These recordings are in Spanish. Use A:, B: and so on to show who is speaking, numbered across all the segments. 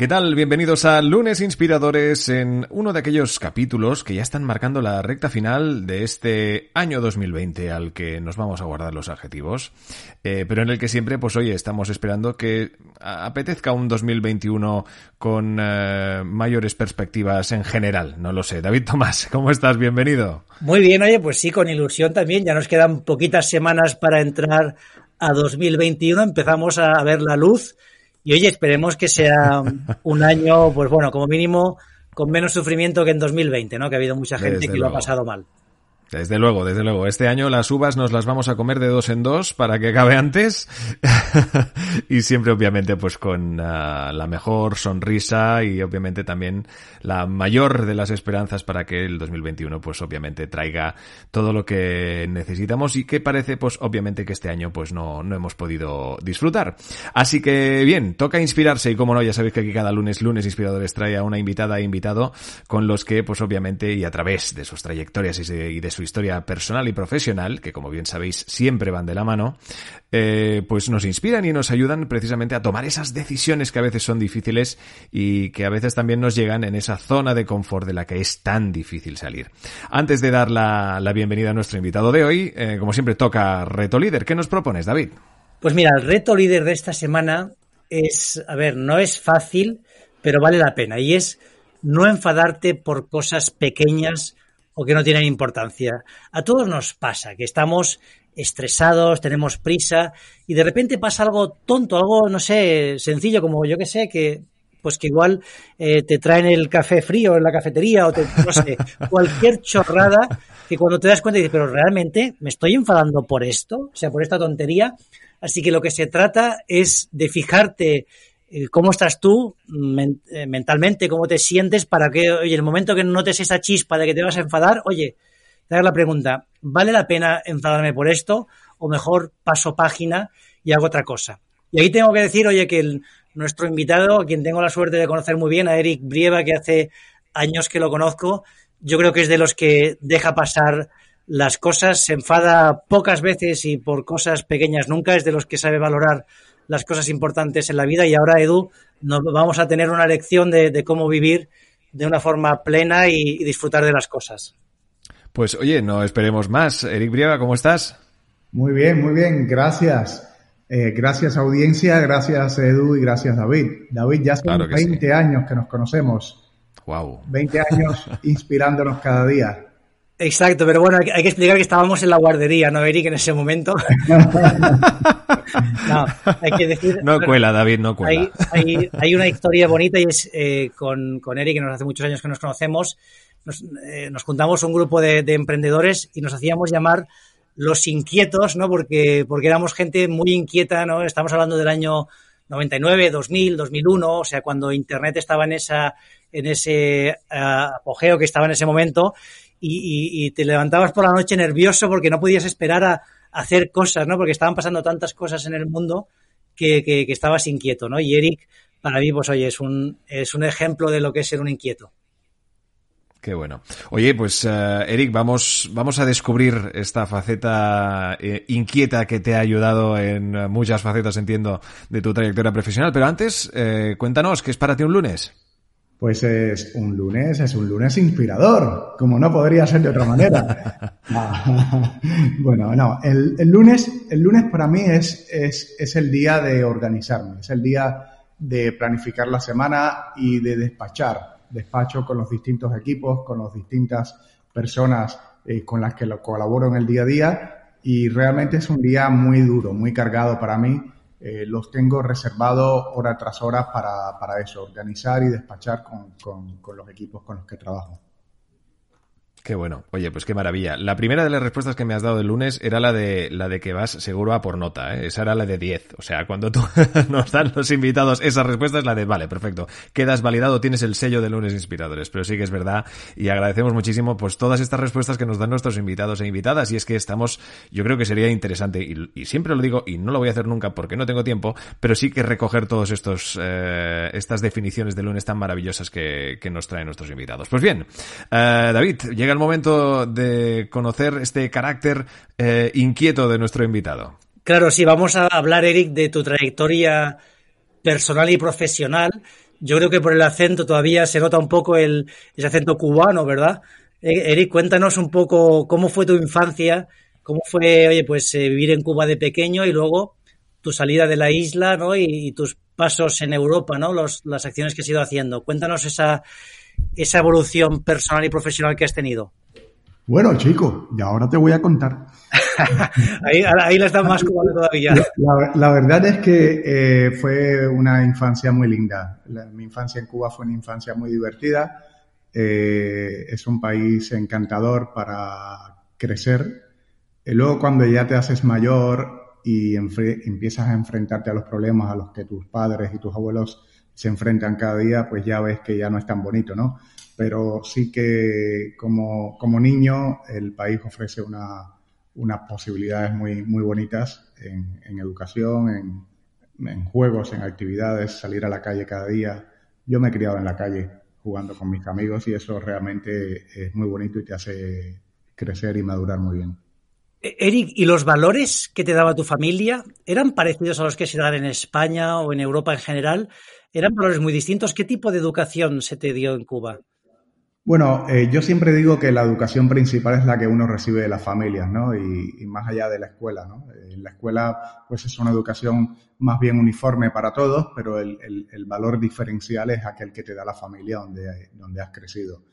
A: ¿Qué tal? Bienvenidos a Lunes Inspiradores en uno de aquellos capítulos que ya están marcando la recta final de este año 2020 al que nos vamos a guardar los adjetivos, eh, pero en el que siempre, pues oye, estamos esperando que apetezca un 2021 con eh, mayores perspectivas en general, no lo sé. David Tomás, ¿cómo estás? Bienvenido.
B: Muy bien, oye, pues sí, con ilusión también, ya nos quedan poquitas semanas para entrar a 2021, empezamos a ver la luz y oye, esperemos que sea un año, pues bueno, como mínimo con menos sufrimiento que en 2020, ¿no? Que ha habido mucha gente que lo ha pasado mal.
A: Desde luego, desde luego. Este año las uvas nos las vamos a comer de dos en dos para que acabe antes. y siempre, obviamente, pues con uh, la mejor sonrisa y obviamente también la mayor de las esperanzas para que el 2021, pues obviamente traiga todo lo que necesitamos y que parece, pues obviamente que este año, pues no, no hemos podido disfrutar. Así que bien, toca inspirarse y como no, ya sabéis que aquí cada lunes, lunes Inspiradores trae a una invitada e invitado con los que, pues obviamente, y a través de sus trayectorias y de su historia personal y profesional, que como bien sabéis siempre van de la mano, eh, pues nos inspiran y nos ayudan precisamente a tomar esas decisiones que a veces son difíciles y que a veces también nos llegan en esa zona de confort de la que es tan difícil salir. Antes de dar la, la bienvenida a nuestro invitado de hoy, eh, como siempre toca Reto Líder. ¿Qué nos propones, David?
B: Pues mira, el reto líder de esta semana es, a ver, no es fácil, pero vale la pena. Y es no enfadarte por cosas pequeñas o que no tienen importancia. A todos nos pasa que estamos estresados, tenemos prisa y de repente pasa algo tonto, algo, no sé, sencillo como yo que sé, que pues que igual eh, te traen el café frío en la cafetería o te, no sé, cualquier chorrada que cuando te das cuenta dices, pero realmente me estoy enfadando por esto, o sea, por esta tontería. Así que lo que se trata es de fijarte cómo estás tú eh, mentalmente, cómo te sientes para que, oye, el momento que notes esa chispa de que te vas a enfadar, oye, te hagas la pregunta, ¿vale la pena enfadarme por esto? O mejor paso página y hago otra cosa. Y ahí tengo que decir, oye, que nuestro invitado, a quien tengo la suerte de conocer muy bien, a Eric Brieva, que hace años que lo conozco, yo creo que es de los que deja pasar las cosas, se enfada pocas veces y por cosas pequeñas nunca, es de los que sabe valorar las cosas importantes en la vida y ahora, Edu, nos vamos a tener una lección de, de cómo vivir de una forma plena y, y, disfrutar de las cosas.
A: Pues oye, no esperemos más. Eric Brieva, ¿cómo estás?
C: Muy bien, muy bien, gracias. Eh, gracias audiencia, gracias Edu y gracias David. David, ya son claro 20 sí. años que nos conocemos.
A: Wow.
C: 20 años inspirándonos cada día.
B: Exacto, pero bueno, hay que explicar que estábamos en la guardería, ¿no, Eric, en ese momento?
A: no, hay que decir... No cuela, David, no cuela.
B: Hay, hay, hay una historia bonita y es eh, con, con, Eric, que nos hace muchos años que nos conocemos, nos, eh, nos juntamos un grupo de, de, emprendedores y nos hacíamos llamar los inquietos, ¿no? Porque, porque éramos gente muy inquieta, ¿no? Estamos hablando del año 99, 2000, 2001, o sea, cuando Internet estaba en esa en ese uh, apogeo que estaba en ese momento y, y, y, te levantabas por la noche nervioso porque no podías esperar a, hacer cosas, ¿no? Porque estaban pasando tantas cosas en el mundo que, que, que, estabas inquieto, ¿no? Y Eric, para mí, pues oye, es un, es un ejemplo de lo que es ser un inquieto.
A: Qué bueno. Oye, pues uh, Eric, vamos, vamos a descubrir esta faceta eh, inquieta que te ha ayudado en muchas facetas, entiendo, de tu trayectoria profesional. Pero antes, eh, cuéntanos, ¿qué es para ti un lunes?
C: Pues es un lunes, es un lunes inspirador, como no podría ser de otra manera. bueno, no, el, el, lunes, el lunes para mí es, es, es el día de organizarme, es el día de planificar la semana y de despachar. Despacho con los distintos equipos, con las distintas personas eh, con las que lo colaboro en el día a día y realmente es un día muy duro, muy cargado para mí eh, los tengo reservados hora tras hora para, para eso, organizar y despachar con, con, con, los equipos con los que trabajo.
A: Qué bueno. Oye, pues qué maravilla. La primera de las respuestas que me has dado el lunes era la de la de que vas seguro a por nota, ¿eh? Esa era la de 10. O sea, cuando tú nos dan los invitados esa respuesta es la de vale, perfecto. Quedas validado, tienes el sello de lunes inspiradores. Pero sí que es verdad y agradecemos muchísimo pues todas estas respuestas que nos dan nuestros invitados e invitadas y es que estamos, yo creo que sería interesante y, siempre lo digo y no lo voy a hacer nunca porque no tengo tiempo, pero sí que recoger todos estos eh, estas definiciones de lunes tan maravillosas que, que nos traen nuestros invitados. Pues bien, eh, David, llega el momento de conocer este carácter eh, inquieto de nuestro invitado.
B: Claro, sí, vamos a hablar, Eric, de tu trayectoria personal y profesional. Yo creo que por el acento todavía se nota un poco el, ese acento cubano, ¿verdad? Eh, Eric, cuéntanos un poco cómo fue tu infancia, cómo fue, oye, pues eh, vivir en Cuba de pequeño y luego tu salida de la isla, ¿no? Y, tus pasos en Europa, ¿no? las acciones que has ido haciendo. Cuéntanos esa, esa evolución personal y profesional que has tenido?
C: Bueno, chico, y ahora te voy a contar.
B: ahí, ahí la estás más cubano todavía.
C: La, verdad es que eh, fue una infancia muy linda. mi infancia en Cuba fue una infancia muy divertida. Eh, es un país encantador para crecer. Y luego cuando ya te haces mayor y empiezas a enfrentarte a los problemas a los que tus padres y tus abuelos se enfrentan cada día, pues ya ves que ya no es tan bonito, ¿no? Pero sí que como, como niño el país ofrece una, unas posibilidades muy, muy bonitas en, en educación, en, en, juegos, en actividades, salir a la calle cada día. Yo me he criado en la calle jugando con mis amigos y eso realmente es muy bonito y te hace crecer y madurar muy bien.
B: E-, Eric, ¿y los valores que te daba tu familia eran parecidos a los que se dan en España o en Europa en general? eran valores muy distintos. ¿Qué tipo de educación se te dio en Cuba?
C: Bueno, eh, yo siempre digo que la educación principal es la que uno recibe de las familias, ¿no? Y, más allá de la escuela, ¿no? En eh, la escuela, pues es una educación más bien uniforme para todos, pero el, valor diferencial es aquel que te da la familia donde, donde has crecido.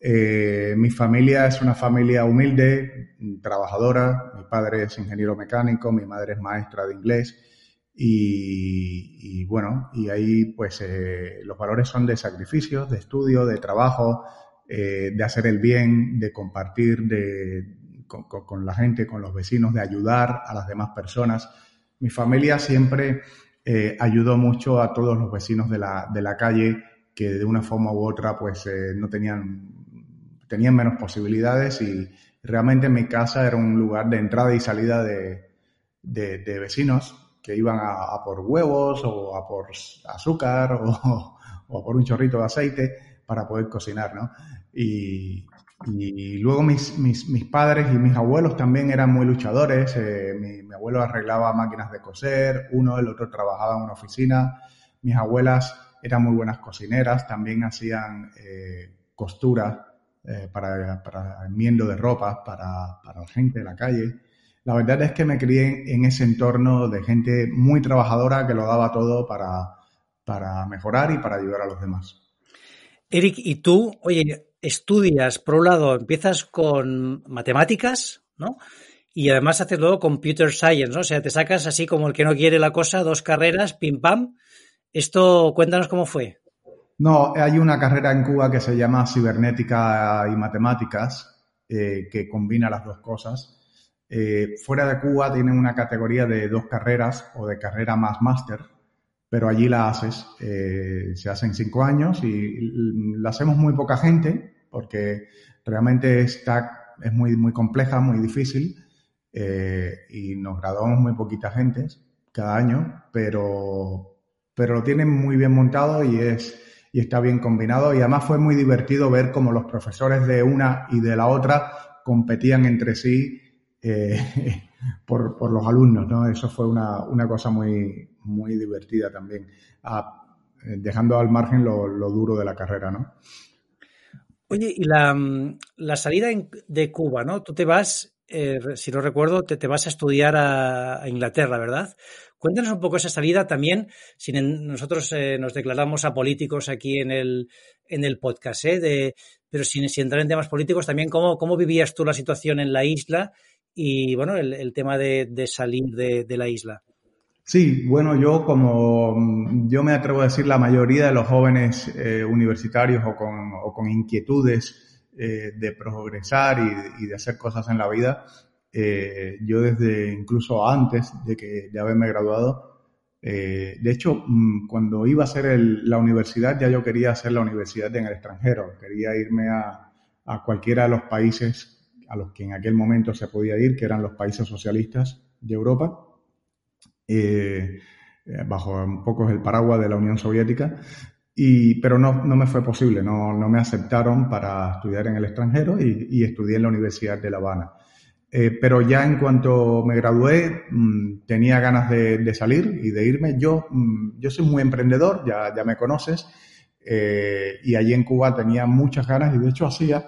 C: Eh, mi familia es una familia humilde, trabajadora. Mi padre es ingeniero mecánico, mi madre es maestra de inglés. Y, bueno, y ahí pues eh, los valores son de sacrificios, de estudio, de trabajo, eh, de hacer el bien, de compartir con, la gente, con los vecinos, de ayudar a las demás personas. Mi familia siempre ayudó mucho a todos los vecinos de la, de la calle que de una forma u otra pues no tenían, tenían menos posibilidades y realmente mi casa era un lugar de entrada y salida de, de vecinos que iban a, por huevos o a por azúcar o, o, por un chorrito de aceite para poder cocinar, ¿no? Y, luego mis, mis, mis, padres y mis abuelos también eran muy luchadores. Eh, mi, mi, abuelo arreglaba máquinas de coser, uno, el otro trabajaba en una oficina. Mis abuelas eran muy buenas cocineras, también hacían eh, costura eh, para, para enmiendo de ropa para, para la gente de la calle. La verdad es que me crié en ese entorno de gente muy trabajadora que lo daba todo para, para mejorar y para ayudar a los demás.
B: Eric, y tú, oye, estudias, por un lado, empiezas con matemáticas, ¿no? Y además haces luego computer science, ¿no? O sea, te sacas así como el que no quiere la cosa, dos carreras, pim pam. Esto, cuéntanos cómo fue.
C: No, hay una carrera en Cuba que se llama cibernética y matemáticas, eh, que combina las dos cosas. Eh, fuera de Cuba tienen una categoría de dos carreras o de carrera más máster, pero allí la haces. Eh, se hacen cinco años y la hacemos muy poca gente porque realmente está, es muy, muy compleja, muy difícil y nos graduamos muy poquita gente cada año, pero, pero lo tienen muy bien montado y es y está bien combinado y además fue muy divertido ver cómo los profesores de una y de la otra competían entre sí eh, por, por, los alumnos, ¿no? Eso fue una, una cosa muy, muy divertida también, eh, dejando al margen lo, lo, duro de la carrera, ¿no?
B: Oye, y la, la salida de Cuba, ¿no? Tú te vas, eh, si no recuerdo, te, vas a estudiar a, Inglaterra, ¿verdad? Cuéntanos un poco esa salida también, si nosotros eh, nos declaramos a políticos aquí en el, en el podcast, ¿eh? Pero sin, entrar en temas políticos, también cómo, cómo vivías tú la situación en la isla y bueno, el, tema de, salir de, la isla.
C: Sí, bueno, yo como mm, yo me atrevo a decir la mayoría de los jóvenes eh, universitarios o con, inquietudes eh, de progresar y, de hacer cosas en la vida, eh, yo desde incluso antes de que de haberme graduado, de hecho, mm, cuando iba a hacer la universidad, ya yo quería hacer la universidad en el extranjero, quería irme a, a cualquiera de los países a los que en aquel momento se podía ir, que eran los países socialistas de Europa, bajo un poco el paraguas de la Unión Soviética, y, pero no, no, me fue posible, no, no, me aceptaron para estudiar en el extranjero y, y estudié en la Universidad de La Habana. Eh, pero ya en cuanto me gradué, mmm, tenía ganas de, de, salir y de irme. Yo, mmm, yo soy muy emprendedor, ya, ya me conoces, eh, y allí en Cuba tenía muchas ganas y de hecho hacía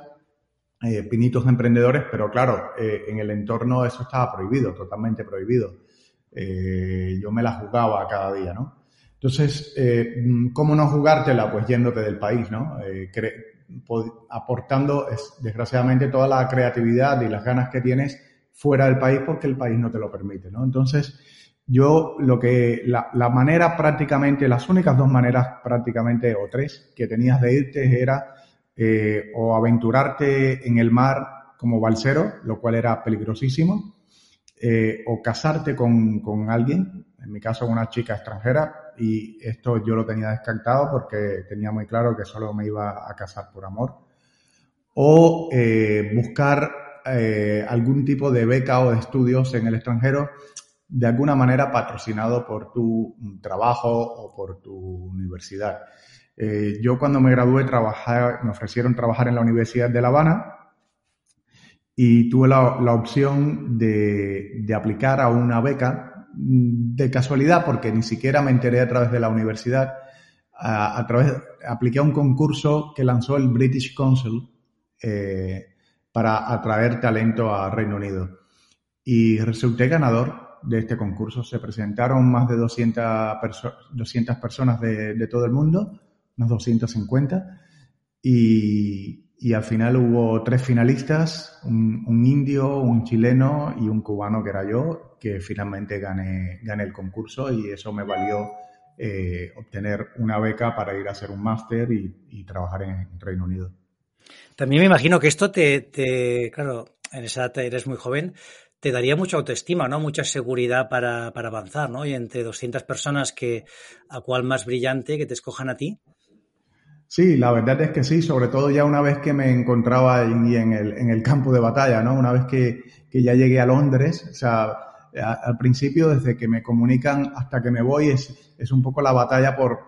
C: eh, pinitos de emprendedores, pero claro, eh, en el entorno eso estaba prohibido, totalmente prohibido. Eh, yo me la jugaba cada día, ¿no? Entonces, eh, ¿cómo no jugártela? Pues yéndote del país, ¿no? Eh, aportando, es, desgraciadamente, toda la creatividad y las ganas que tienes fuera del país porque el país no te lo permite, ¿no? Entonces, yo lo que, la, la manera prácticamente, las únicas dos maneras prácticamente, o tres, que tenías de irte era eh, o aventurarte en el mar como balsero, lo cual era peligrosísimo, eh, o casarte con, con alguien, en mi caso una chica extranjera, y esto yo lo tenía descartado porque tenía muy claro que solo me iba a casar por amor. O eh, buscar eh, algún tipo de beca o de estudios en el extranjero, de alguna manera patrocinado por tu trabajo o por tu universidad. Eh, yo cuando me gradué trabajé, me ofrecieron trabajar en la Universidad de La Habana y tuve la, la opción de, de aplicar a una beca de casualidad, porque ni siquiera me enteré a través de la universidad, a, través, apliqué a un concurso que lanzó el British Council eh, para atraer talento a Reino Unido. Y resulté ganador de este concurso. Se presentaron más de 200, perso 200 personas de, de, todo el mundo, unos 250, y, y al final hubo tres finalistas, un, indio, un chileno y un cubano que era yo, que finalmente gané, gané el concurso y eso me valió eh, obtener una beca para ir a hacer un máster y, trabajar en Reino Unido.
B: También me imagino que esto te, te, claro, en esa edad eres muy joven, te daría mucha autoestima, ¿no? Mucha seguridad para, para avanzar, ¿no? Y entre 200 personas que, a cual más brillante, que te escojan a ti,
C: Sí, la verdad es que sí, sobre todo ya una vez que me encontraba en, el, en el, campo de batalla, ¿no? Una vez que, que ya llegué a Londres, o sea, al principio, desde que me comunican hasta que me voy, es, es un poco la batalla por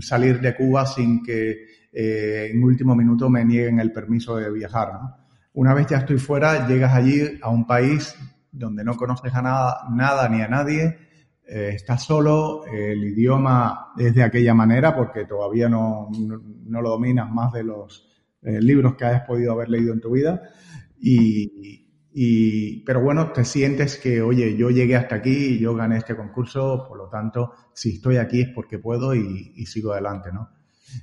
C: salir de Cuba sin que eh, en último minuto me nieguen el permiso de viajar, ¿no? Una vez ya estoy fuera, llegas allí a un país donde no conoces a nada, nada ni a nadie, eh, estás solo, eh, el idioma es de aquella manera porque todavía no, no, lo dominas más de los eh, libros que hayas podido haber leído en tu vida. Y, y, pero bueno, te sientes que, oye, yo llegué hasta aquí yo gané este concurso, por lo tanto, si estoy aquí es porque puedo y, y sigo adelante, ¿no?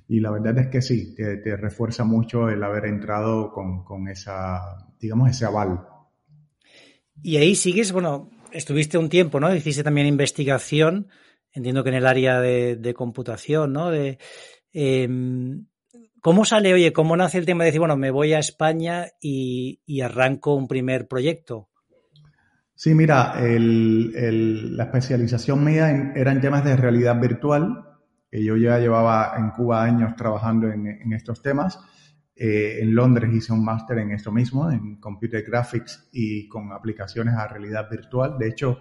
C: Y la verdad es que sí, te, te refuerza mucho el haber entrado con, con esa, digamos, ese aval.
B: Y ahí sigues, bueno, estuviste un tiempo, ¿no? Hiciste también investigación, entiendo que en el área de, computación, ¿no? De, eh, ¿Cómo sale, oye, cómo nace el tema de decir, bueno, me voy a España y, arranco un primer proyecto?
C: Sí, mira, la especialización mía en, era en temas de realidad virtual. Que yo ya llevaba en Cuba años trabajando en, en estos temas eh, en Londres hice un máster en esto mismo, en Computer Graphics y con aplicaciones a realidad virtual. De hecho,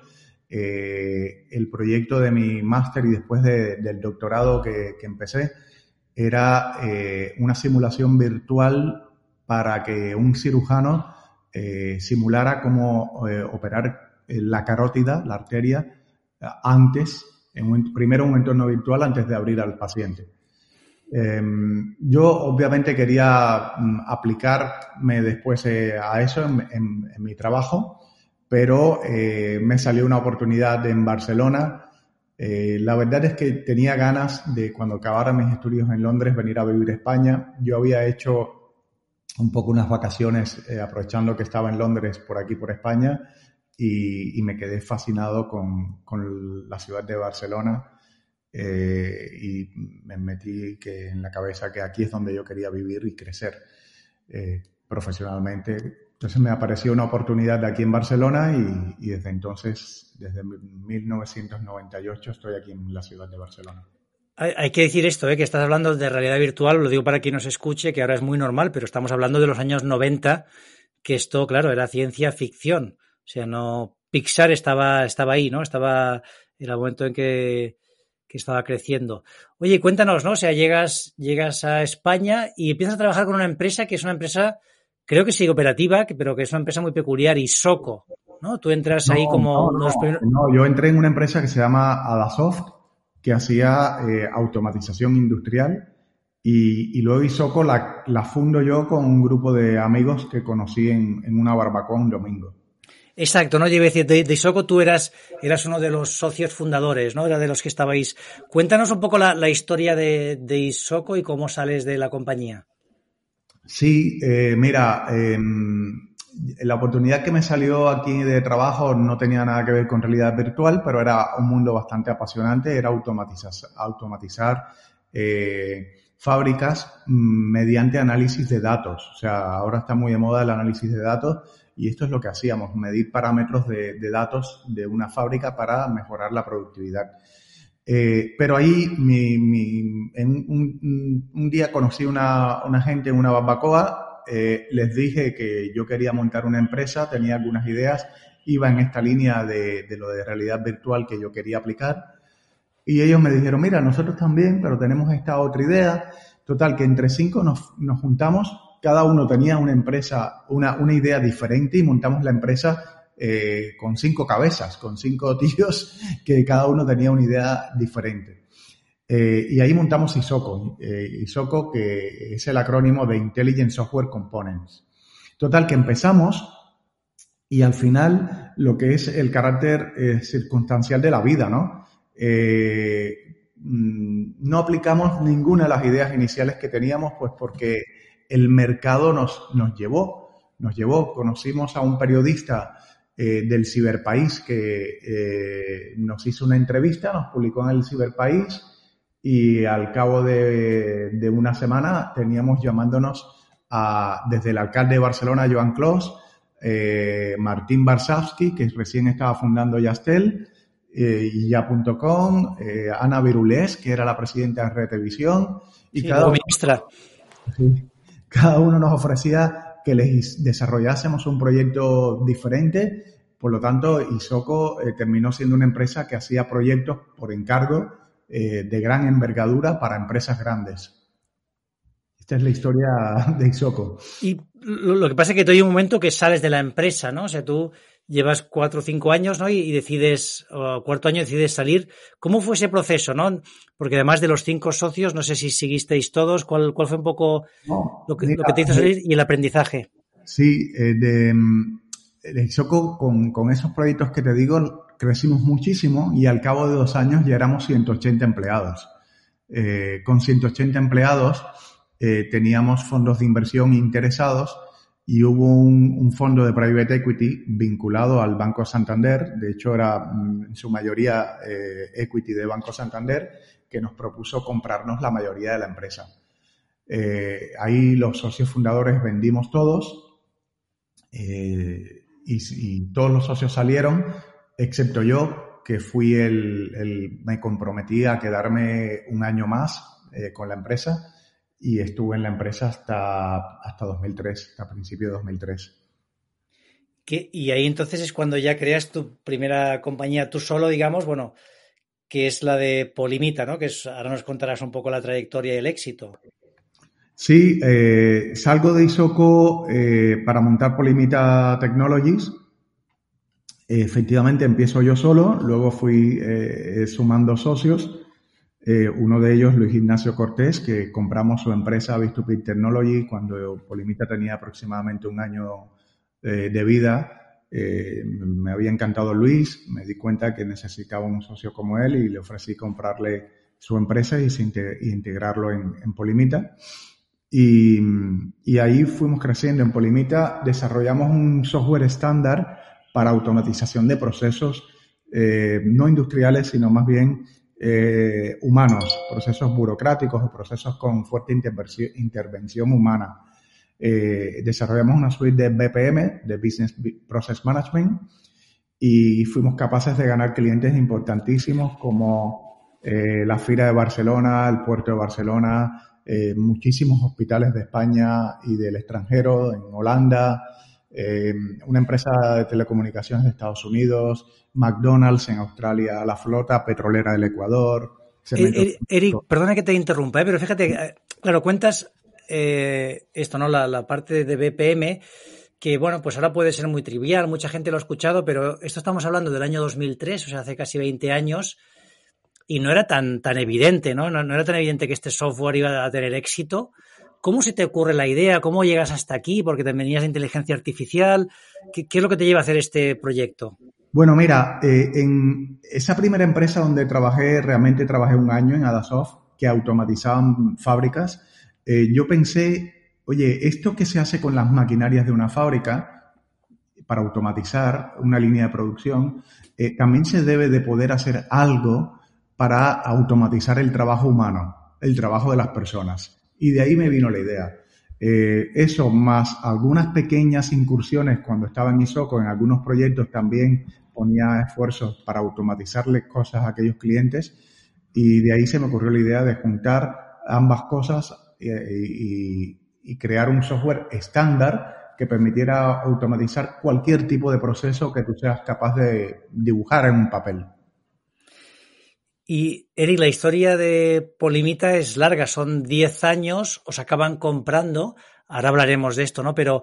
C: eh, el proyecto de mi máster y después de, del doctorado que, empecé era eh, una simulación virtual para que un cirujano simulara cómo operar la carótida, la arteria, antes, primero en un entorno virtual antes de abrir al paciente. Eh, yo obviamente quería um, aplicarme después eh, a eso en, mi trabajo, pero eh, me salió una oportunidad en Barcelona. Eh, la verdad es que tenía ganas de cuando acabara mis estudios en Londres venir a vivir a España. Yo había hecho un poco unas vacaciones aprovechando que estaba en Londres por aquí, por España, y, me quedé fascinado con la ciudad de Barcelona eh, y me metí que en la cabeza que aquí es donde yo quería vivir y crecer. Eh, profesionalmente. Entonces me apareció una oportunidad de aquí en Barcelona y, y desde entonces, desde 1998, estoy aquí en la ciudad de Barcelona.
B: Hay, que decir esto, ¿eh? que estás hablando de realidad virtual, lo digo para quien nos escuche, que ahora es muy normal, pero estamos hablando de los años 90, que esto, claro, era ciencia ficción. O sea, no. Pixar estaba, estaba ahí, ¿no? Estaba. Era el momento en que, que estaba creciendo. Oye, cuéntanos, ¿no? O sea, llegas, llegas a España y empiezas a trabajar con una empresa que es una empresa, creo que sí, operativa, pero que es una empresa muy peculiar, Isoco, ¿no? Tú entras ahí como.
C: No, no, yo entré en una empresa que se llama Adasoft que hacía eh, automatización industrial y, luego Isoco la, la, fundo yo con un grupo de amigos que conocí en, una barbacoa un domingo.
B: Exacto, ¿no? A decir, de, Isoco tú eras, eras uno de los socios fundadores, ¿no? Era de los que estabais. Cuéntanos un poco la, historia de, de, Isoco y cómo sales de la compañía.
C: Sí, eh, mira, em, la oportunidad que me salió aquí de trabajo no tenía nada que ver con realidad virtual, pero era un mundo bastante apasionante, era automatizar, automatizar eh, fábricas mm, mediante análisis de datos. O sea, ahora está muy de moda el análisis de datos y esto es lo que hacíamos, medir parámetros de, datos de una fábrica para mejorar la productividad. Eh, pero ahí en un, día conocí una, una gente en una barbacoa eh, les dije que yo quería montar una empresa, tenía algunas ideas, iba en esta línea de, lo de realidad virtual que yo quería aplicar. Y ellos me dijeron, mira, nosotros también, pero tenemos esta otra idea. Total, que entre cinco nos, juntamos, cada uno tenía una empresa, una, una idea diferente y montamos la empresa eh, con cinco cabezas, con cinco tíos que cada uno tenía una idea diferente. Eh, y ahí montamos ISOCO, eh, ISOCO que es el acrónimo de Intelligent Software Components. Total, que empezamos y al final lo que es el carácter circunstancial de la vida, ¿no? Mm, no aplicamos ninguna de las ideas iniciales que teníamos, pues porque el mercado nos, nos llevó, nos llevó, conocimos a un periodista del Ciberpaís que nos hizo una entrevista, nos publicó en el Ciberpaís, y al cabo de, una semana teníamos llamándonos a, desde el alcalde de Barcelona, Joan Clos, eh, Martín Barsavsky, que recién estaba fundando Yastel, eh, y ya.com, eh, Ana Virulés, que era la presidenta de Retevisión, y cada,
B: ministra.
C: Cada uno nos ofrecía que les desarrollásemos un proyecto diferente. Por lo tanto, Isoco terminó siendo una empresa que hacía proyectos por encargo eh, de gran envergadura para empresas grandes. Esta es la historia de Isoco.
B: Y lo, que pasa es que tú hay un momento que sales de la empresa, ¿no? O sea, tú llevas cuatro o cinco años, ¿no? Y, decides, o cuarto año decides salir. ¿Cómo fue ese proceso, no? Porque además de los cinco socios, no sé si seguisteis todos, ¿cuál, cuál fue un poco lo, que, te hizo salir y el aprendizaje?
C: Sí, eh, de, de con, con esos proyectos que te digo, crecimos muchísimo y al cabo de dos años ya éramos 180 empleados. Eh, con 180 empleados eh, teníamos fondos de inversión interesados y hubo un, fondo de private equity vinculado al Banco Santander, de hecho era mm, en su mayoría eh, equity de Banco Santander, que nos propuso comprarnos la mayoría de la empresa. ahí los socios fundadores vendimos todos y, y, todos los socios salieron excepto yo, que fui el, me comprometí a quedarme un año más eh, con la empresa y estuve en la empresa hasta, hasta 2003, hasta principio de 2003.
B: Y ahí entonces es cuando ya creas tu primera compañía tú solo, digamos, bueno, que es la de Polimita, ¿no? Que es, ahora nos contarás un poco la trayectoria y el éxito.
C: Sí, eh, salgo de Isoco eh, para montar Polimita Technologies Efectivamente, empiezo yo solo, luego fui eh, sumando socios. Eh, uno de ellos, Luis Ignacio Cortés, que compramos su empresa Vistupid Technology cuando Polimita tenía aproximadamente un año eh, de vida. me había encantado Luis, me di cuenta que necesitaba un socio como él y le ofrecí comprarle su empresa y, integrarlo en, Polimita. Y, y ahí fuimos creciendo. En Polimita desarrollamos un software estándar para automatización de procesos eh, no industriales, sino más bien eh, humanos, procesos burocráticos o procesos con fuerte intervención humana. eh, desarrollamos una suite de BPM, de Business Process Management, y fuimos capaces de ganar clientes importantísimos como eh, la Fira de Barcelona, el Puerto de Barcelona, muchísimos hospitales de España y del extranjero, en Holanda, eh, una empresa de telecomunicaciones de Estados Unidos, McDonald's en Australia, la flota petrolera del Ecuador.
B: Eh, Eric, perdona que te interrumpa, pero fíjate, claro, cuentas esto, ¿no? La, la, parte de BPM, que bueno, pues ahora puede ser muy trivial, mucha gente lo ha escuchado, pero esto estamos hablando del año 2003, o sea, hace casi 20 años y no era tan, tan evidente, ¿no? ¿no? era tan evidente que este software iba a tener éxito. ¿Cómo se te ocurre la idea? ¿Cómo llegas hasta aquí? Porque te venías inteligencia artificial. ¿Qué, es lo que te lleva a hacer este proyecto?
C: Bueno, mira, eh, en esa primera empresa donde trabajé, realmente trabajé un año en Adasoft, que automatizaban fábricas, eh, yo pensé, oye, esto que se hace con las maquinarias de una fábrica para automatizar una línea de producción, eh, también se debe de poder hacer algo para automatizar el trabajo humano, el trabajo de las personas. Y de ahí me vino la idea. Eh, eso más algunas pequeñas incursiones cuando estaba en Isoco, en algunos proyectos también ponía esfuerzos para automatizarle cosas a aquellos clientes y de ahí se me ocurrió la idea de juntar ambas cosas y, y crear un software estándar que permitiera automatizar cualquier tipo de proceso que tú seas capaz de dibujar en un papel.
B: Y Eric, la historia de Polimita es larga, son 10 años, os acaban comprando, ahora hablaremos de esto, ¿no? Pero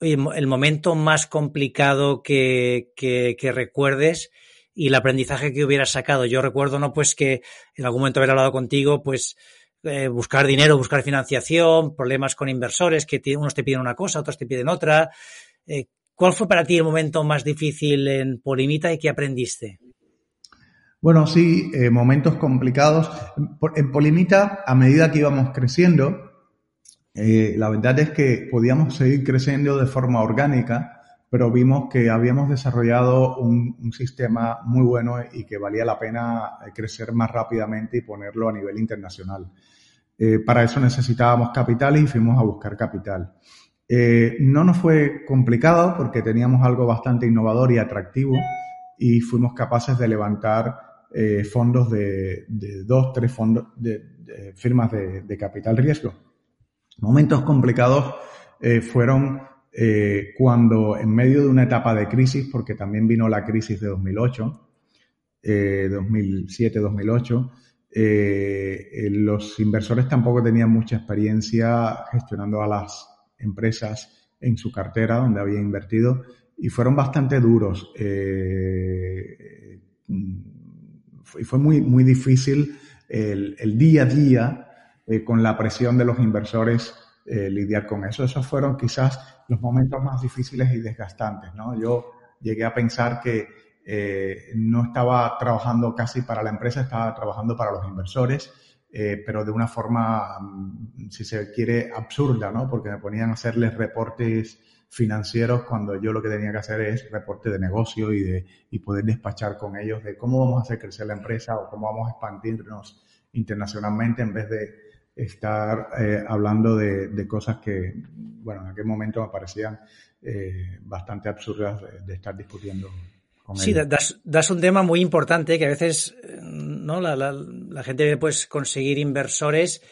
B: el momento más complicado que, que, recuerdes y el aprendizaje que hubieras sacado. Yo recuerdo, ¿no? Pues que en algún momento haber hablado contigo, pues eh, buscar dinero, buscar financiación, problemas con inversores, que unos te piden una cosa, otros te piden otra. Eh, ¿Cuál fue para ti el momento más difícil en Polimita y qué aprendiste?
C: Bueno, sí, eh, momentos complicados. En Polimita, a medida que íbamos creciendo, eh, la verdad es que podíamos seguir creciendo de forma orgánica, pero vimos que habíamos desarrollado un, sistema muy bueno y que valía la pena eh, crecer más rápidamente y ponerlo a nivel internacional. para eso necesitábamos capital y fuimos a buscar capital. no nos fue complicado porque teníamos algo bastante innovador y atractivo y fuimos capaces de levantar eh, fondos de, dos, tres fondos de, firmas de, capital riesgo. Momentos complicados eh, fueron eh, cuando en medio de una etapa de crisis, porque también vino la crisis de 2008, 2007-2008, los inversores tampoco tenían mucha experiencia gestionando a las empresas en su cartera donde había invertido y fueron bastante duros y fue muy, muy difícil el, el día a día eh, con la presión de los inversores eh, lidiar con eso. Esos fueron quizás los momentos más difíciles y desgastantes, ¿no? Yo llegué a pensar que eh, no estaba trabajando casi para la empresa, estaba trabajando para los inversores, pero de una forma, mm, si se quiere, absurda, ¿no? Porque me ponían a hacerles reportes financieros cuando yo lo que tenía que hacer es reporte de negocio y, de, y poder despachar con ellos de cómo vamos a hacer crecer la empresa o cómo vamos a expandirnos internacionalmente en vez de estar eh, hablando de, cosas que, bueno, en aquel momento me parecían eh, bastante absurdas de, estar discutiendo. Con
B: sí, das, das, un tema muy importante que a veces no la, la, la gente debe pues conseguir inversores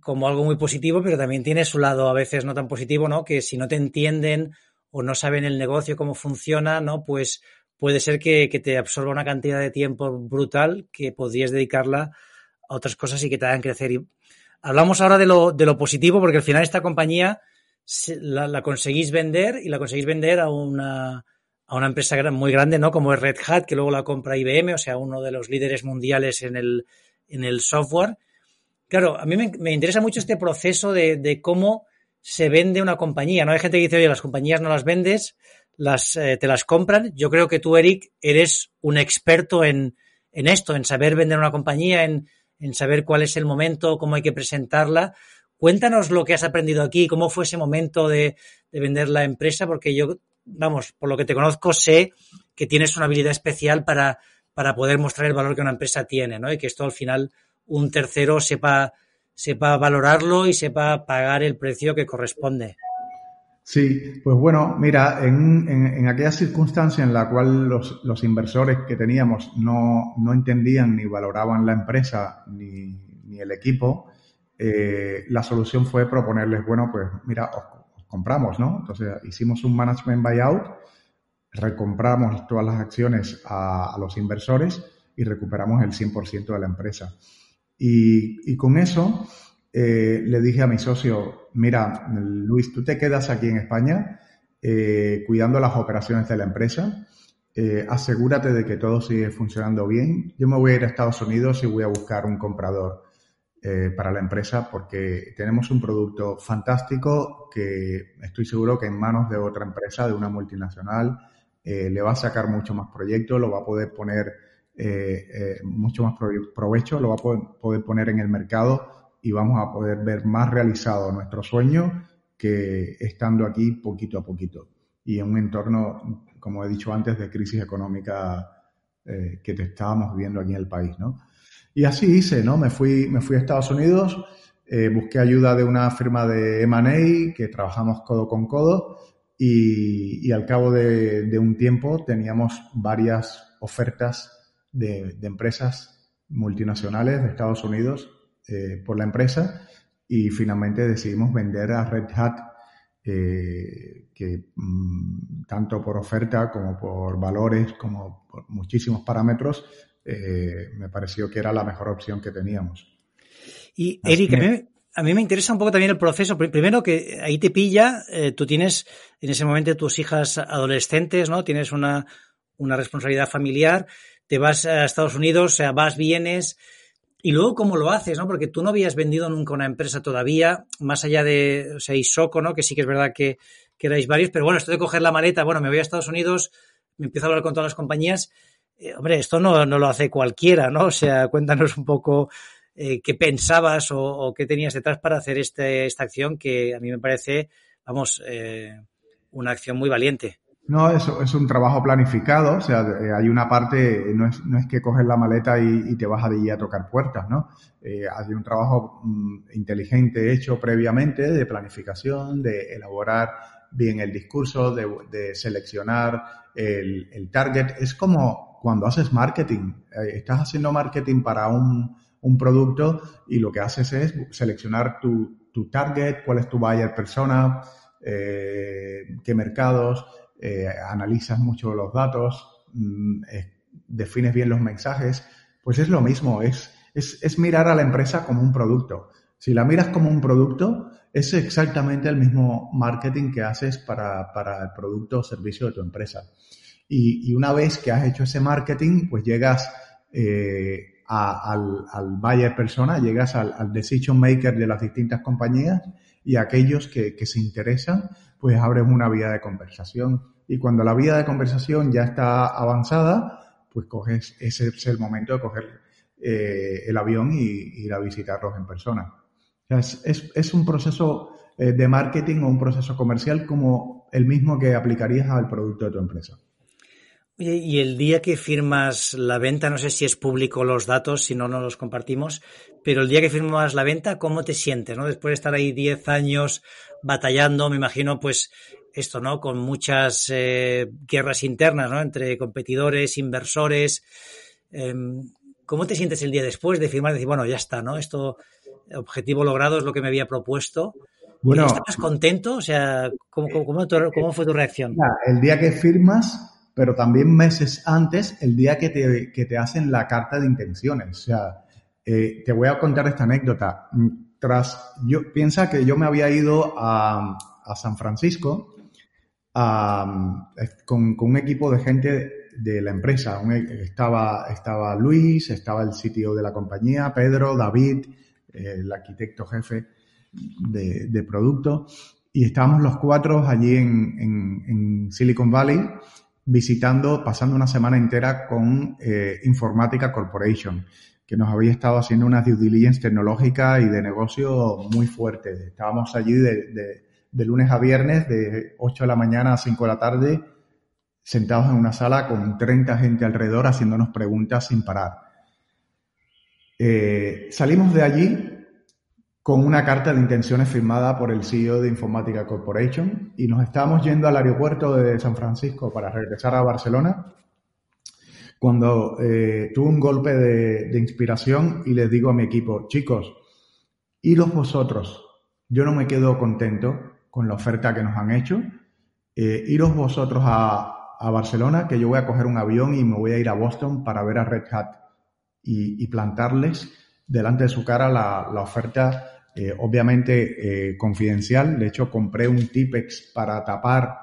B: como algo muy positivo, pero también tiene su lado a veces no tan positivo, ¿no? Que si no te entienden o no saben el negocio cómo funciona, ¿no? Pues puede ser que, te absorba una cantidad de tiempo brutal que podrías dedicarla a otras cosas y que te hagan crecer. Hablamos ahora de lo, de lo positivo, porque al final esta compañía la, la conseguís vender y la conseguís vender a una, a una empresa muy grande, ¿no? Como es Red Hat, que luego la compra IBM, o sea, uno de los líderes mundiales en el, en el software Claro, a mí me, interesa mucho este proceso de, cómo se vende una compañía. No hay gente que dice, oye, las compañías no las vendes, las, eh, te las compran. Yo creo que tú, Eric, eres un experto en, esto, en saber vender una compañía, en, saber cuál es el momento, cómo hay que presentarla. Cuéntanos lo que has aprendido aquí, cómo fue ese momento de, vender la empresa, porque yo, vamos, por lo que te conozco, sé que tienes una habilidad especial para, para poder mostrar el valor que una empresa tiene, ¿no? Y que esto al final un tercero sepa, sepa valorarlo y sepa pagar el precio que corresponde.
C: Sí, pues bueno, mira, en, en, aquella circunstancia en la cual los, los inversores que teníamos no, no, entendían ni valoraban la empresa ni, ni el equipo, eh, la solución fue proponerles, bueno, pues mira, os, compramos, ¿no? Entonces hicimos un management buyout, recompramos todas las acciones a, a los inversores y recuperamos el 100% de la empresa. Y, con eso eh, le dije a mi socio, mira, Luis, tú te quedas aquí en España eh, cuidando las operaciones de la empresa, eh, asegúrate de que todo sigue funcionando bien. Yo me voy a ir a Estados Unidos y voy a buscar un comprador para la empresa porque tenemos un producto fantástico que estoy seguro que en manos de otra empresa, de una multinacional, le va a sacar mucho más proyecto, lo va a poder poner mucho más provecho, lo va a poder poner en el mercado y vamos a poder ver más realizado nuestro sueño que estando aquí poquito a poquito y en un entorno, como he dicho antes, de crisis económica eh, que te estábamos viviendo aquí en el país, ¿no? Y así hice, ¿no? Me fui, me fui a Estados Unidos, eh, busqué ayuda de una firma de M&A que trabajamos codo con codo y, y al cabo de, de, un tiempo teníamos varias ofertas de, de empresas multinacionales de Estados Unidos eh, por la empresa y finalmente decidimos vender a Red Hat eh, que mm, tanto por oferta como por valores como por muchísimos parámetros eh, me pareció que era la mejor opción que teníamos.
B: Y Eric, a, mí, me interesa un poco también el proceso. Primero que ahí te pilla, tú tienes en ese momento tus hijas adolescentes, ¿no? Tienes una, una responsabilidad familiar, te vas a Estados Unidos, o sea, vas, vienes, y luego, ¿cómo lo haces? ¿no? Porque tú no habías vendido nunca una empresa todavía, más allá de, o sea, Isoko, ¿no? Que sí que es verdad que, que erais varios, pero bueno, esto de coger la maleta, bueno, me voy a Estados Unidos, me empiezo a hablar con todas las compañías. Eh, hombre, esto no, no, lo hace cualquiera, ¿no? O sea, cuéntanos un poco eh, qué pensabas o, qué tenías detrás para hacer este, esta acción que a mí me parece, vamos, eh, una acción muy valiente.
C: No, eso es un trabajo planificado, o sea, eh, hay una parte, no es, no es que coges la maleta y, te vas allí a tocar puertas, ¿no? Eh, hay un trabajo mm, inteligente hecho previamente de planificación, de elaborar bien el discurso, de, seleccionar el, el, target. Es como cuando haces marketing, eh, estás haciendo marketing para un, un, producto y lo que haces es seleccionar tu, tu target, cuál es tu buyer persona, qué mercados, eh, analizas mucho los datos, mm, eh, defines bien los mensajes, pues es lo mismo, es, es, mirar a la empresa como un producto. Si la miras como un producto, es exactamente el mismo marketing que haces para, el producto o servicio de tu empresa. Y, una vez que has hecho ese marketing, pues llegas eh, al, al, buyer persona, llegas al, decision maker de las distintas compañías y aquellos que, que se interesan, pues abres una vía de conversación. Y cuando la vía de conversación ya está avanzada, pues coges, ese es el momento de coger eh, el avión y, ir a visitarlos en persona. es, es, un proceso eh, de marketing o un proceso comercial como el mismo que aplicarías al producto de tu empresa.
B: Y el día que firmas la venta, no sé si es público los datos, si no, no los compartimos, pero el día que firmas la venta, ¿cómo te sientes? ¿no? Después de estar ahí 10 años batallando, me imagino, pues esto, ¿no? Con muchas eh, guerras internas, ¿no? Entre competidores, inversores. Em, ¿Cómo te sientes el día después de firmar? Decir, bueno, ya está, ¿no? Esto, objetivo logrado es lo que me había propuesto. Bueno, ¿Estabas contento? O sea, ¿cómo, cómo, fue tu reacción?
C: El día que firmas, pero también meses antes, el día que te, que te hacen la carta de intenciones. O sea, eh, te voy a contar esta anécdota. Tras, yo piensa que yo me había ido a, a San Francisco con, un equipo de gente de la empresa. E, estaba, estaba Luis, estaba el sitio de la compañía, Pedro, David, el arquitecto jefe de, producto, y estábamos los cuatro allí en, Silicon Valley visitando, pasando una semana entera con eh, Informática Corporation, que nos había estado haciendo una due diligence tecnológica y de negocio muy fuerte. Estábamos allí de de lunes a viernes, de 8 de la mañana a 5 de la tarde, sentados en una sala con 30 gente alrededor haciéndonos preguntas sin parar. Eh, salimos de allí con una carta de intenciones firmada por el CEO de Informatica Corporation. Y nos estábamos yendo al aeropuerto de San Francisco para regresar a Barcelona cuando eh, tuve un golpe de, inspiración y les digo a mi equipo, chicos, iros vosotros, yo no me quedo contento con la oferta que nos han hecho, eh, iros vosotros a, a, Barcelona, que yo voy a coger un avión y me voy a ir a Boston para ver a Red Hat y, y plantarles delante de su cara la, la oferta eh, obviamente eh, confidencial. De hecho, compré un Tipex para tapar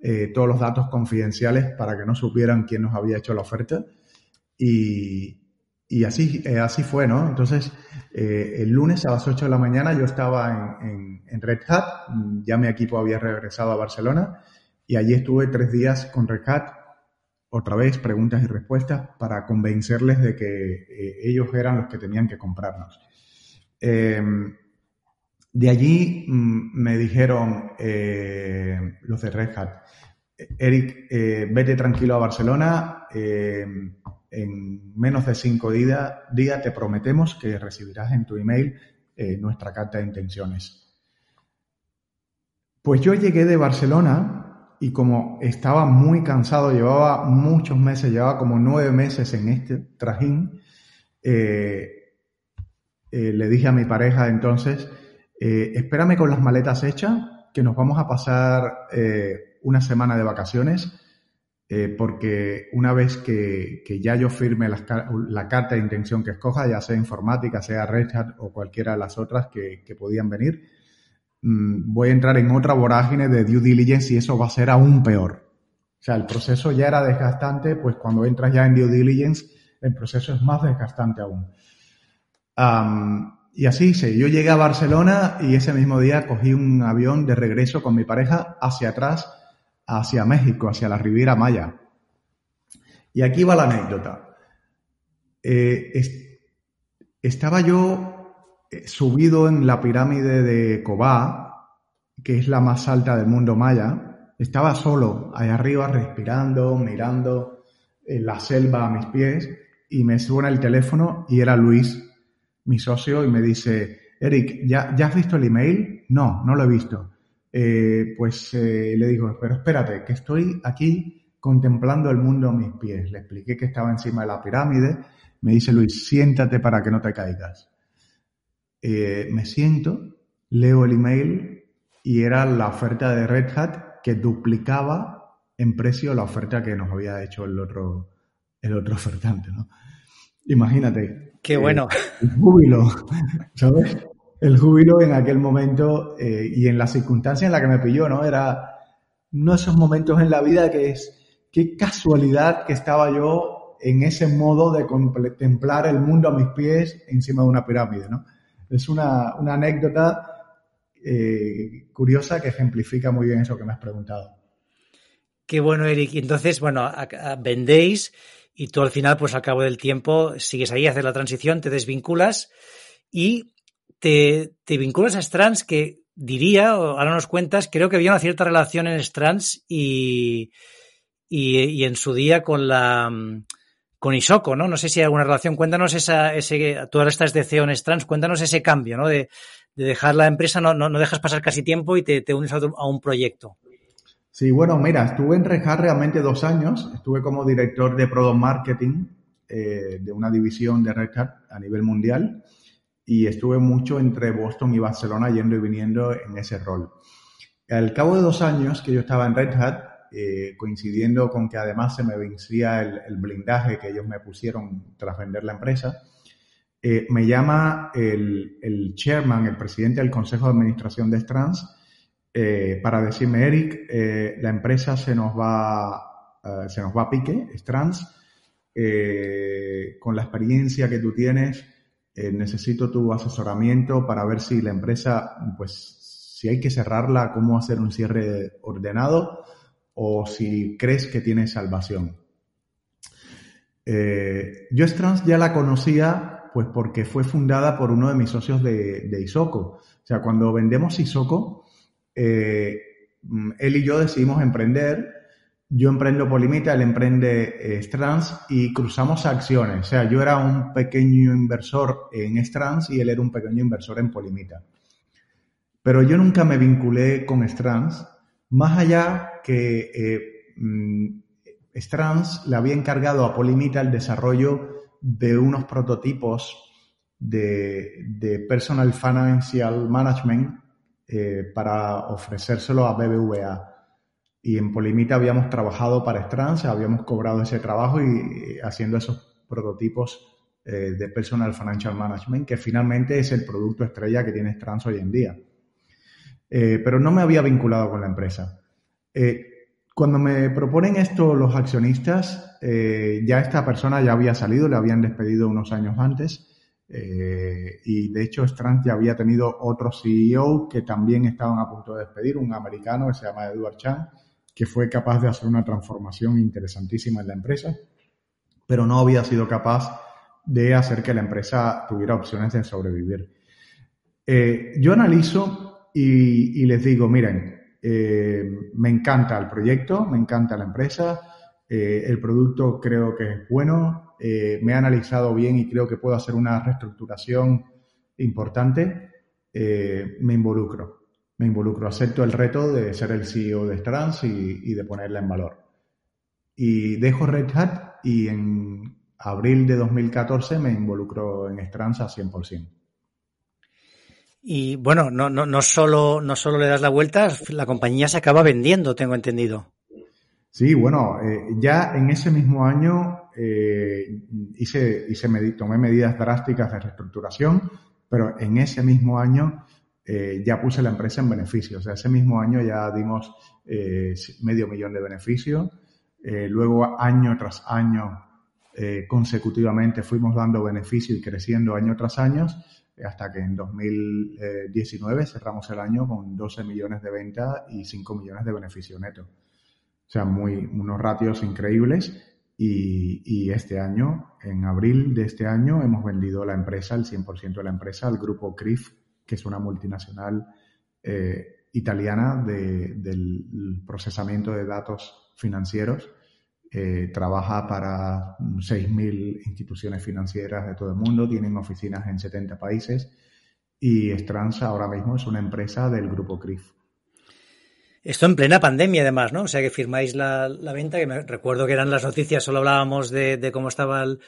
C: eh, todos los datos confidenciales para que no supieran quién nos había hecho la oferta. Y, así, así fue, ¿no? Entonces, el lunes a las 8 de la mañana yo estaba en, en, Red Hat, ya mi equipo había regresado a Barcelona y allí estuve tres días con Red Hat, otra vez preguntas y respuestas para convencerles de que ellos eran los que tenían que comprarnos. De allí mm, me dijeron eh, los de Red Hat, Eric, eh, vete tranquilo a Barcelona, eh, en menos de cinco días, te prometemos que recibirás en tu email nuestra carta de intenciones. Pues yo llegué de Barcelona y como estaba muy cansado, llevaba muchos meses, llevaba como nueve meses en este trajín, le dije a mi pareja entonces, eh, espérame con las maletas hechas, que nos vamos a pasar eh, una semana de vacaciones, eh, porque una vez que, ya yo firme la, carta de intención que escoja, ya sea informática, sea Red Hat o cualquiera de las otras que, podían venir, mm, voy a entrar en otra vorágine de due diligence y eso va a ser aún peor. O sea, el proceso ya era desgastante, pues cuando entras ya en due diligence, el proceso es más desgastante aún. Y así hice. Yo llegué a Barcelona y ese mismo día cogí un avión de regreso con mi pareja hacia atrás, hacia México, hacia la Riviera Maya. Y aquí va la anécdota. Eh, estaba yo eh, subido en la pirámide de Cobá, que es la más alta del mundo maya. Estaba solo, allá arriba, respirando, mirando eh, la selva a mis pies, y me suena el teléfono y era Luis, mi socio, y me dice, Eric, ¿ya, ¿ya has visto el email? No, no lo he visto. Eh, pues eh, le digo, pero espérate, que estoy aquí contemplando el mundo a mis pies. Le expliqué que estaba encima de la pirámide. Me dice Luis, siéntate para que no te caigas. Eh, me siento, leo el email y era la oferta de Red Hat que duplicaba en precio la oferta que nos había hecho el otro, el otro ofertante. ¿no? Imagínate,
B: Qué bueno.
C: El júbilo, ¿sabes? El júbilo en aquel momento eh, y en la circunstancia en la que me pilló, ¿no? Era uno de esos momentos en la vida que es, qué casualidad que estaba yo en ese modo de contemplar el mundo a mis pies encima de una pirámide, ¿no? Es una, anécdota eh, curiosa que ejemplifica muy bien eso que me has preguntado.
B: Qué bueno, Eric. Entonces, bueno, vendéis y tú al final, pues al cabo del tiempo, sigues ahí, haces la transición, te desvinculas y te, vinculas a Strands que diría, ahora nos cuentas, creo que había una cierta relación en Strands y, y, en su día con la con Isoko, ¿no? No sé si hay alguna relación. Cuéntanos esa, ese, tú ahora estás de Strands, cuéntanos ese cambio, ¿no? De, dejar la empresa, no, no, dejas pasar casi tiempo y te, te unes a un proyecto.
C: Sí, bueno, mira, estuve en Red realmente dos años. Estuve como director de Product Marketing eh, de una división de Red Hat a nivel mundial y estuve mucho entre Boston y Barcelona yendo y viniendo en ese rol. Al cabo de dos años que yo estaba en Red Hat, eh, coincidiendo con que además se me vencía el, blindaje que ellos me pusieron tras vender la empresa, eh, me llama el, el chairman, el presidente del Consejo de Administración de Strands, eh, para decirme, Eric, eh, la empresa se nos va, eh, se nos va a pique, es trans, con la experiencia que tú tienes, necesito tu asesoramiento para ver si la empresa, pues, si hay que cerrarla, cómo hacer un cierre ordenado o si crees que tiene salvación. yo Trans ya la conocía pues porque fue fundada por uno de mis socios de, de Isoco. O sea, cuando vendemos Isoco, eh, él y yo decidimos emprender yo emprendo Polimita, él emprende eh, y cruzamos acciones. O sea, yo era un pequeño inversor en Strands y él era un pequeño inversor en Polimita. Pero yo nunca me vinculé con Strands, más allá que eh, mm, le había encargado a Polimita el desarrollo de unos prototipos de, Personal Financial Management eh, para ofrecérselo a BBVA. Y en Polimita habíamos trabajado para Strands, habíamos cobrado ese trabajo y, haciendo esos prototipos eh, de Personal Financial Management, que finalmente es el producto estrella que tiene Strands hoy en día. Eh, pero no me había vinculado con la empresa. Eh, cuando me proponen esto los accionistas, ya esta persona ya había salido, le habían despedido unos años antes. Y de hecho, Strands ya había tenido otro CEO que también estaban a punto de despedir, un americano que se llama Edward Chan, que fue capaz de hacer una transformación interesantísima en la empresa, pero no había sido capaz de hacer que la empresa tuviera opciones de sobrevivir. Eh, yo analizo y, les digo, miren, eh, me encanta el proyecto, me encanta la empresa, eh, el producto creo que es bueno, me he analizado bien y creo que puedo hacer una reestructuración importante, me involucro me involucro, acepto el reto de ser el CEO de Strands y, de ponerla en valor. Y dejo Red Hat y en abril de 2014 me involucro en Strands a 100%.
B: Y bueno, no, no, no, solo, no solo le das la vuelta, la compañía se acaba vendiendo, tengo entendido.
C: Sí, bueno, eh, ya en ese mismo año eh, hice, hice tomé medidas drásticas de reestructuración, pero en ese mismo año eh, ya puse la empresa en beneficio. O sea, ese mismo año ya dimos eh, medio millón de beneficios. Eh, luego, año tras año, consecutivamente fuimos dando beneficio y creciendo año tras año, hasta que en 2019 cerramos el año con 12 millones de ventas y 5 millones de beneficio neto. O sea, muy, unos ratios increíbles. Y, este año, en abril de este año, hemos vendido la empresa, el 100% de la empresa, al grupo CRIF que es una multinacional eh, italiana del procesamiento de datos financieros. Eh, trabaja para 6.000 instituciones financieras de todo el mundo, tienen oficinas en 70 países y Stranza ahora mismo es una empresa del grupo CRIF.
B: Esto en plena pandemia, además, ¿no? O sea, que firmáis la, venta, que me recuerdo que eran las noticias, solo hablábamos de, cómo estaba el,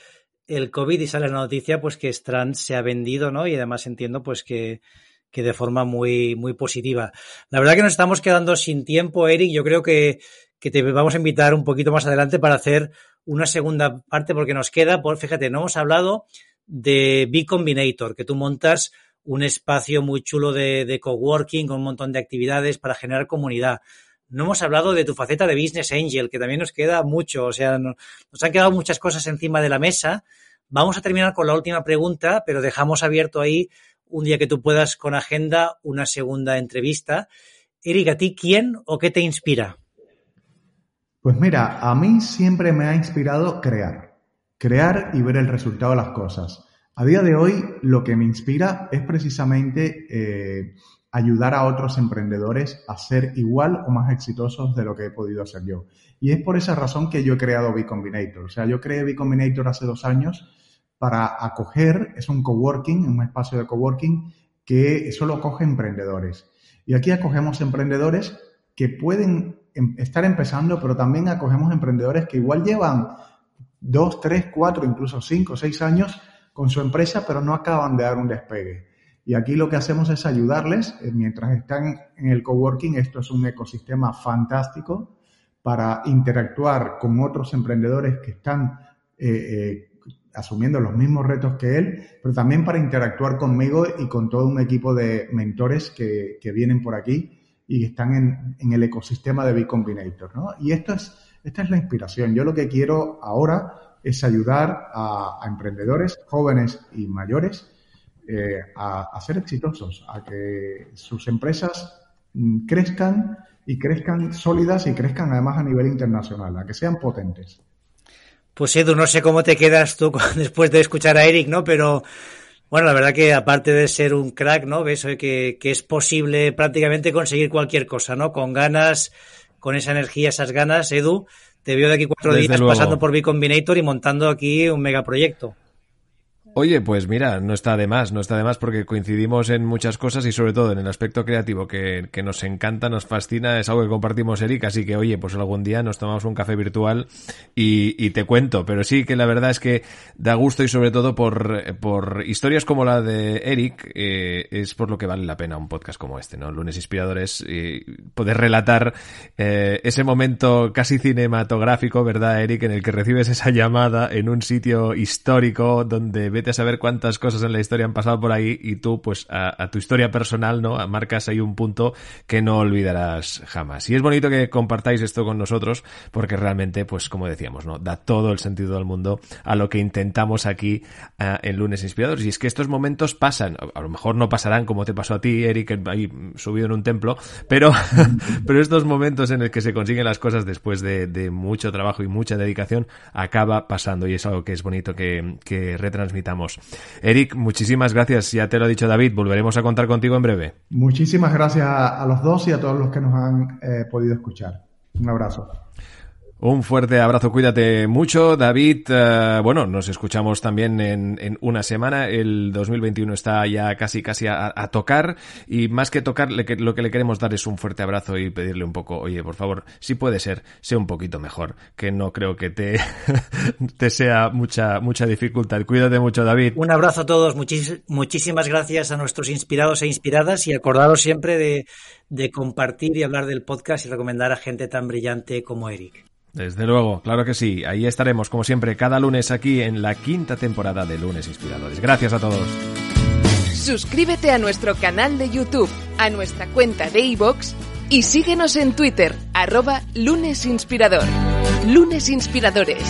B: el COVID y sale la noticia pues que Strand se ha vendido, ¿no? Y además entiendo pues que, que de forma muy, muy positiva. La verdad que nos estamos quedando sin tiempo, Eric. Yo creo que, que te vamos a invitar un poquito más adelante para hacer una segunda parte porque nos queda, por, fíjate, no hemos hablado de B Combinator, que tú montas un espacio muy chulo de, coworking con un montón de actividades para generar comunidad. No hemos hablado de tu faceta de Business Angel, que también nos queda mucho. O sea, nos han quedado muchas cosas encima de la mesa. Vamos a terminar con la última pregunta, pero dejamos abierto ahí un día que tú puedas con agenda una segunda entrevista. Eric, ¿a ti quién o qué te inspira?
C: Pues mira, a mí siempre me ha inspirado crear. Crear y ver el resultado de las cosas. A día de hoy lo que me inspira es precisamente eh, ayudar a otros emprendedores a ser igual o más exitosos de lo que he podido hacer yo. Y es por esa razón que yo he creado B Combinator. O sea, yo creé B Combinator hace dos años para acoger, es un coworking, un espacio de coworking que solo acoge emprendedores. Y aquí acogemos emprendedores que pueden em, estar empezando, pero también acogemos emprendedores que igual llevan dos, tres, cuatro, incluso cinco, seis años con su empresa, pero no acaban de dar un despegue. Y aquí lo que hacemos es ayudarles eh, mientras están en el coworking. Esto es un ecosistema fantástico para interactuar con otros emprendedores que están eh, eh, asumiendo los mismos retos que él, pero también para interactuar conmigo y con todo un equipo de mentores que, vienen por aquí y que están en, el ecosistema de B Combinator. ¿no? Y esto es, esta es la inspiración. Yo lo que quiero ahora es ayudar a emprendedores jóvenes y mayores eh, a, ser exitosos, a que sus empresas mm, crezcan y crezcan sólidas y crezcan además a nivel internacional, a que sean potentes.
B: Pues Edu, no sé cómo te quedas tú después de escuchar a Eric, ¿no? Pero bueno, la verdad que aparte de ser un crack, ¿no? Ves que, que es posible prácticamente conseguir cualquier cosa, ¿no? Con ganas, con esa energía, esas ganas, Edu, te veo de aquí cuatro días pasando por B Combinator y montando aquí un megaproyecto.
A: Oye, pues mira, no está de más, no está de más porque coincidimos en muchas cosas y sobre todo en el aspecto creativo que, que, nos encanta, nos fascina, es algo que compartimos Eric, así que oye, pues algún día nos tomamos un café virtual y, y te cuento, pero sí que la verdad es que da gusto y sobre todo por, por historias como la de Eric, eh, es por lo que vale la pena un podcast como este, ¿no? Lunes Inspiradores, eh, poder relatar eh, ese momento casi cinematográfico, ¿verdad, Eric? En el que recibes esa llamada en un sitio histórico donde a saber cuántas cosas en la historia han pasado por ahí y tú, pues, a, tu historia personal, ¿no? Marcas ahí un punto que no olvidarás jamás. Y es bonito que compartáis esto con nosotros porque realmente, pues, como decíamos, ¿no? Da todo el sentido del mundo a lo que intentamos aquí uh, en Lunes Inspiradores. Y es que estos momentos pasan, a lo mejor no pasarán como te pasó a ti, Eric, ahí subido en un templo, pero, pero estos momentos en el que se consiguen las cosas después de, de mucho trabajo y mucha dedicación, acaba pasando y es algo que es bonito que, que retransmitamos Eric, muchísimas gracias. Ya te lo ha dicho David, volveremos a contar contigo en breve.
C: Muchísimas gracias a los dos y a todos los que nos han eh, podido escuchar. Un abrazo.
A: Un fuerte abrazo, cuídate mucho, David. Uh, bueno, nos escuchamos también en, una semana. El 2021 está ya casi, casi a, tocar y más que tocar, lo que le queremos dar es un fuerte abrazo y pedirle un poco, oye, por favor, si puede ser, sea un poquito mejor, que no creo que te, te sea mucha, mucha dificultad. Cuídate mucho, David.
B: Un abrazo a todos, muchísimas gracias a nuestros inspirados e inspiradas y acordaros siempre de, de compartir y hablar del podcast y recomendar a gente tan brillante como Eric.
A: Desde luego, claro que sí. Ahí estaremos, como siempre, cada lunes aquí en la quinta temporada de Lunes Inspiradores. Gracias a todos.
D: Suscríbete a nuestro canal de YouTube, a nuestra cuenta de iVoox y síguenos en Twitter, arroba lunesinspirador. Lunes Inspiradores.